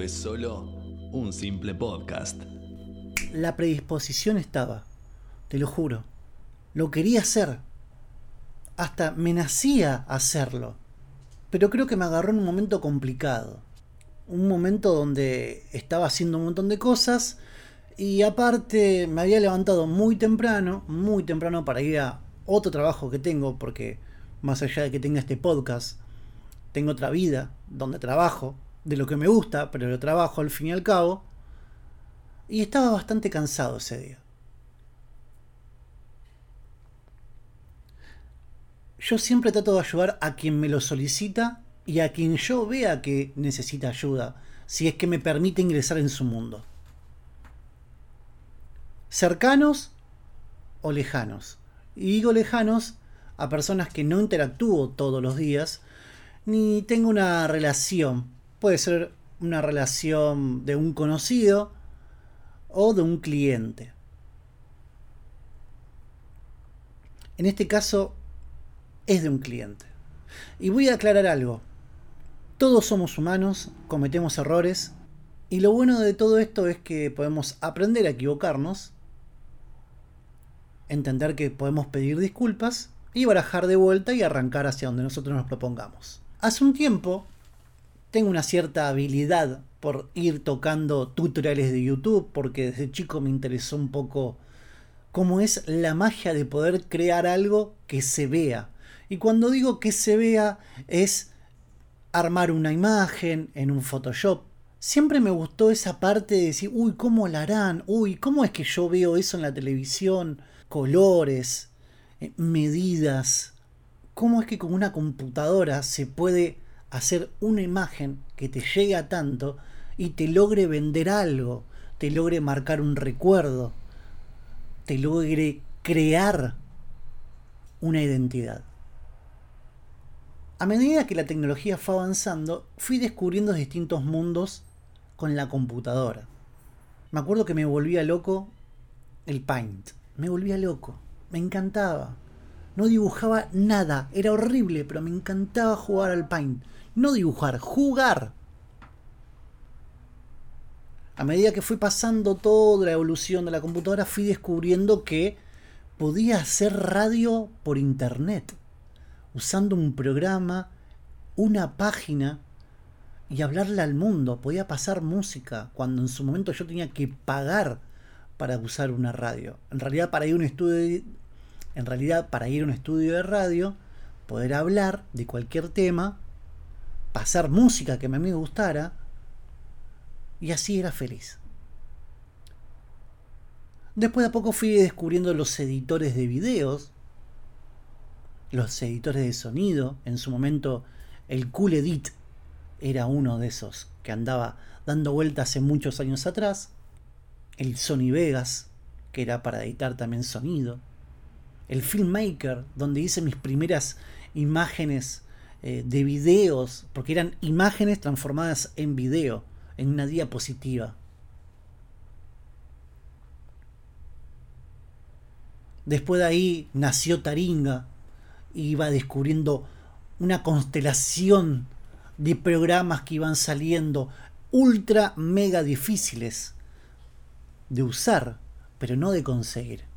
es solo un simple podcast. La predisposición estaba, te lo juro. Lo quería hacer. Hasta me nacía hacerlo. Pero creo que me agarró en un momento complicado. Un momento donde estaba haciendo un montón de cosas y aparte me había levantado muy temprano, muy temprano para ir a otro trabajo que tengo, porque más allá de que tenga este podcast, tengo otra vida donde trabajo, de lo que me gusta, pero lo trabajo al fin y al cabo. Y estaba bastante cansado ese día. Yo siempre trato de ayudar a quien me lo solicita y a quien yo vea que necesita ayuda, si es que me permite ingresar en su mundo. Cercanos o lejanos. Y digo lejanos a personas que no interactúo todos los días, ni tengo una relación. Puede ser una relación de un conocido o de un cliente. En este caso es de un cliente. Y voy a aclarar algo. Todos somos humanos, cometemos errores, y lo bueno de todo esto es que podemos aprender a equivocarnos, entender que podemos pedir disculpas y barajar de vuelta y arrancar hacia donde nosotros nos propongamos. Hace un tiempo tengo una cierta habilidad por ir tocando tutoriales de YouTube porque desde chico me interesó un poco cómo es la magia de poder crear algo que se vea, y cuando digo que se vea es armar una imagen en un Photoshop. Siempre me gustó esa parte de decir, uy, ¿cómo la harán? Uy, ¿cómo es que yo veo eso en la televisión? Colores, eh, medidas. ¿Cómo es que con una computadora se puede hacer una imagen que te llegue a tanto y te logre vender algo, te logre marcar un recuerdo, te logre crear una identidad? A medida que la tecnología fue avanzando, fui descubriendo distintos mundos con la computadora. Me acuerdo que me volvía loco el Paint. Me volvía loco. Me encantaba. No dibujaba nada. Era horrible, pero me encantaba jugar al Paint. No dibujar, jugar. A medida que fui pasando toda la evolución de la computadora, fui descubriendo que podía hacer radio por internet usando un programa, una página y hablarle al mundo. Podía pasar música cuando en su momento yo tenía que pagar para usar una radio. En realidad para ir a un estudio en realidad para ir a un estudio de radio, poder hablar de cualquier tema, pasar música que a mí me gustara y así era feliz. Después de a poco fui descubriendo los editores de videos, los editores de sonido. En su momento, el Cool Edit era uno de esos que andaba dando vueltas hace muchos años atrás. El Sony Vegas, que era para editar también sonido. El Filmmaker, donde hice mis primeras imágenes eh, de videos, porque eran imágenes transformadas en video, en una diapositiva. Después de ahí nació Taringa, iba descubriendo una constelación de programas que iban saliendo ultra mega difíciles de usar, pero no de conseguir.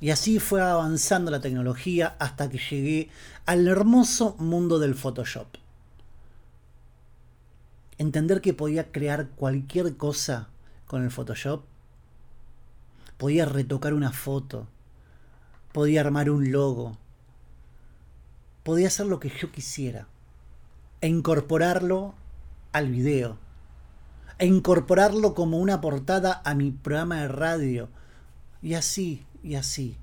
Y así fue avanzando la tecnología hasta que llegué al hermoso mundo del Photoshop. Entender que podía crear cualquier cosa con el Photoshop. Podía retocar una foto, podía armar un logo, podía hacer lo que yo quisiera. E incorporarlo al video, e incorporarlo como una portada a mi programa de radio, y así, y así.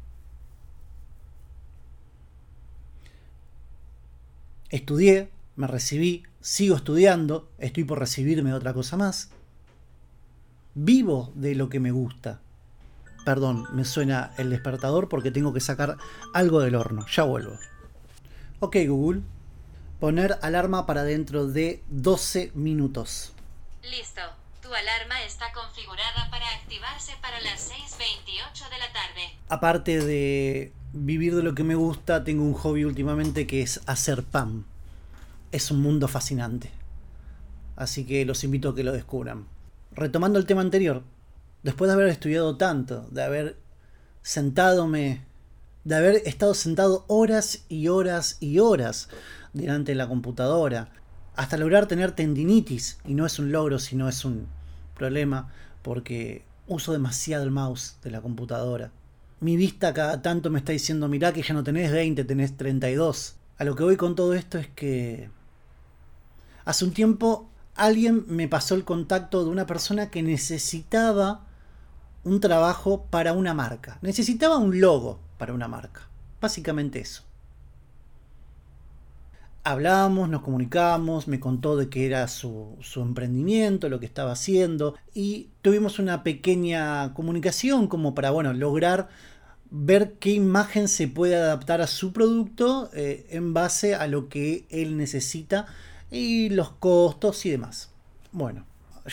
Estudié, me recibí, sigo estudiando, estoy por recibirme de otra cosa más. Vivo de lo que me gusta. Perdón, me suena el despertador porque tengo que sacar algo del horno. Ya vuelvo. Ok Google, poner alarma para dentro de 12 minutos. Listo. Tu alarma está configurada para activarse para las 6.28 de la tarde. Aparte de vivir de lo que me gusta, tengo un hobby últimamente que es hacer pan. Es un mundo fascinante. Así que los invito a que lo descubran. Retomando el tema anterior, después de haber estudiado tanto, de haber sentadome, de haber estado sentado horas y horas y horas delante de la computadora, hasta lograr tener tendinitis, y no es un logro, sino es un problema, porque uso demasiado el mouse de la computadora. Mi vista cada tanto me está diciendo, mirá que ya no tenés 20, tenés 32. A lo que voy con todo esto es que hace un tiempo alguien me pasó el contacto de una persona que necesitaba un trabajo para una marca. Necesitaba un logo para una marca. Básicamente eso. Hablábamos, nos comunicábamos, me contó de qué era su, su, emprendimiento, lo que estaba haciendo y tuvimos una pequeña comunicación como para, bueno, lograr ver qué imagen se puede adaptar a su producto eh, en base a lo que él necesita y los costos y demás. Bueno,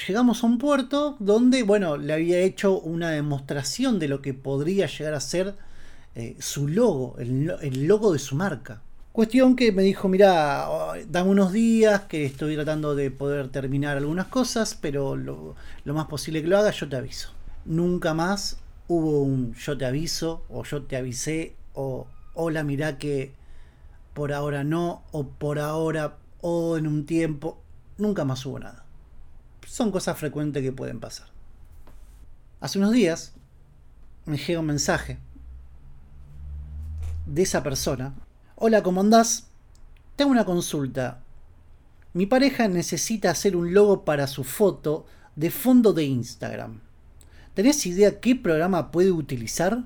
llegamos a un puerto donde, bueno, le había hecho una demostración de lo que podría llegar a ser eh, su logo, el, logo de su marca. Cuestión que me dijo, mira, dame unos días, que estoy tratando de poder terminar algunas cosas, pero lo, lo más posible que lo haga, yo te aviso. Nunca más hubo un yo te aviso, o yo te avisé, o hola, mira que por ahora no, o por ahora, o en un tiempo. Nunca más hubo nada son cosas frecuentes que pueden pasar. Hace unos días me llega un mensaje de esa persona. Hola, ¿cómo andás? Tengo una consulta. Mi pareja necesita hacer un logo para su foto de fondo de Instagram. ¿Tenés idea qué programa puede utilizar?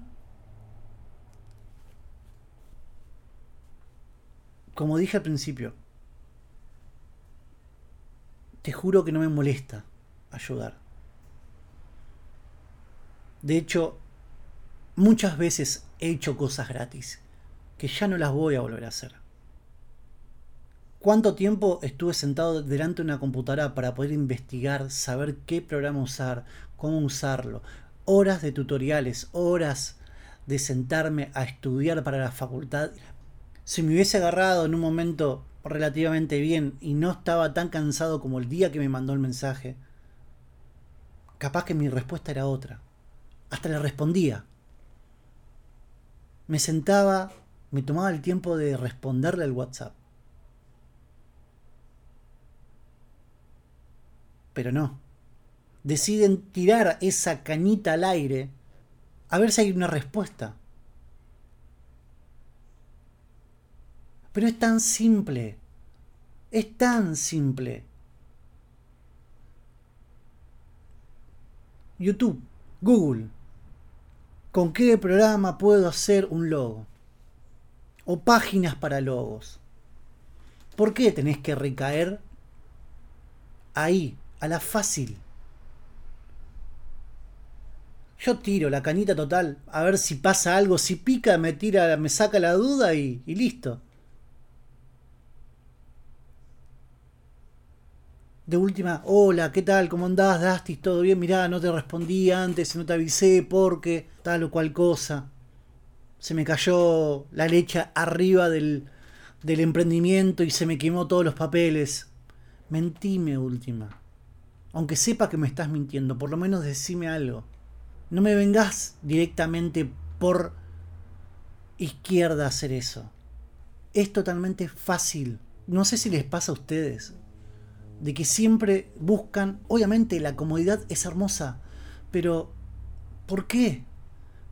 Como dije al principio, te juro que no me molesta ayudar. De hecho, muchas veces he hecho cosas gratis que ya no las voy a volver a hacer. ¿Cuánto tiempo estuve sentado delante de una computadora para poder investigar, saber qué programa usar, cómo usarlo? Horas de tutoriales, horas de sentarme a estudiar para la facultad. Si me hubiese agarrado en un momento relativamente bien y no estaba tan cansado como el día que me mandó el mensaje, capaz que mi respuesta era otra. Hasta le respondía. Me sentaba, me tomaba el tiempo de responderle al WhatsApp. Pero no. Deciden tirar esa cañita al aire a ver si hay una respuesta. Pero es tan simple. Es tan simple. YouTube, Google. ¿Con qué programa puedo hacer un logo? O páginas para logos. ¿Por qué tenés que recaer ahí, a la fácil? Yo tiro la canita total, a ver si pasa algo, si pica, me tira, me saca la duda y, y listo. de última, hola, ¿qué tal? ¿Cómo andás, Dastis? ¿Todo bien? Mirá, no te respondí antes, no te avisé porque tal o cual cosa. Se me cayó la leche arriba del, del emprendimiento y se me quemó todos los papeles. Mentime, última. Aunque sepa que me estás mintiendo, por lo menos decime algo. No me vengas directamente por izquierda a hacer eso. Es totalmente fácil. No sé si les pasa a ustedes de que siempre buscan, obviamente la comodidad es hermosa, pero ¿por qué?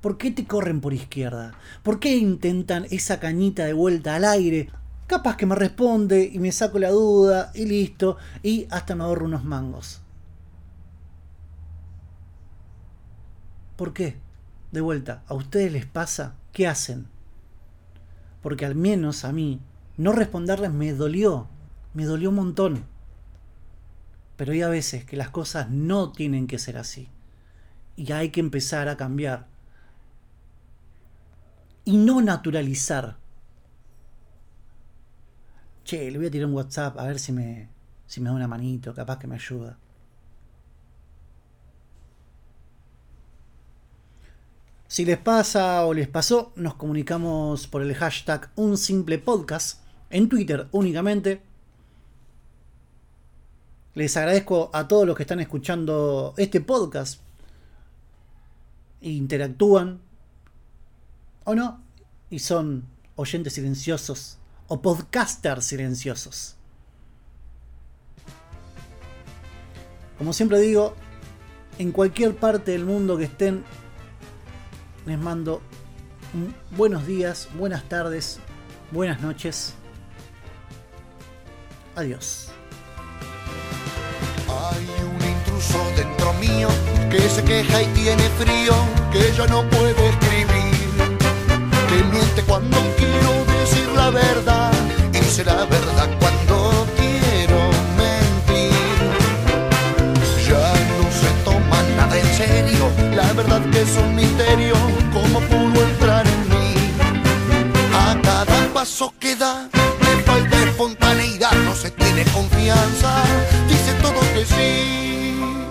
¿Por qué te corren por izquierda? ¿Por qué intentan esa cañita de vuelta al aire? Capaz que me responde y me saco la duda y listo, y hasta me ahorro unos mangos. ¿Por qué? De vuelta, ¿a ustedes les pasa? ¿Qué hacen? Porque al menos a mí, no responderles me dolió, me dolió un montón. Pero hay a veces que las cosas no tienen que ser así. Y hay que empezar a cambiar. Y no naturalizar. Che, le voy a tirar un WhatsApp a ver si me, si me da una manito, capaz que me ayuda. Si les pasa o les pasó, nos comunicamos por el hashtag un simple podcast en Twitter únicamente Les agradezco a todos los que están escuchando este podcast. Interactúan. O no. Y son oyentes silenciosos. O podcasters silenciosos. Como siempre digo, en cualquier parte del mundo que estén, les mando buenos días, buenas tardes, buenas noches. Adiós. Hay un intruso dentro mío que se queja y tiene frío, que ya no puede escribir, que miente cuando quiero decir la verdad y dice la verdad cuando la verdad que es un misterio, cómo pudo entrar en mí. A cada paso que da, le falta espontaneidad, no se tiene confianza, dice todo que sí.